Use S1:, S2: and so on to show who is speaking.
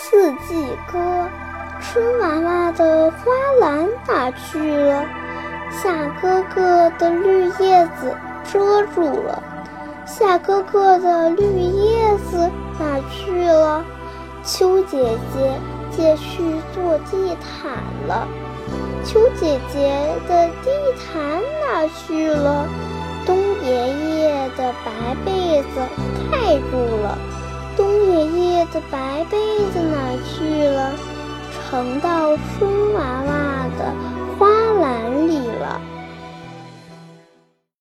S1: 四季歌，春娃娃的花篮哪去了？夏哥哥的绿叶子遮住了。夏哥哥的绿叶子哪去了？秋姐姐借去做地毯了。秋姐姐的地毯哪去了？冬爷爷的白被子。的白被子哪去了？成到春娃娃。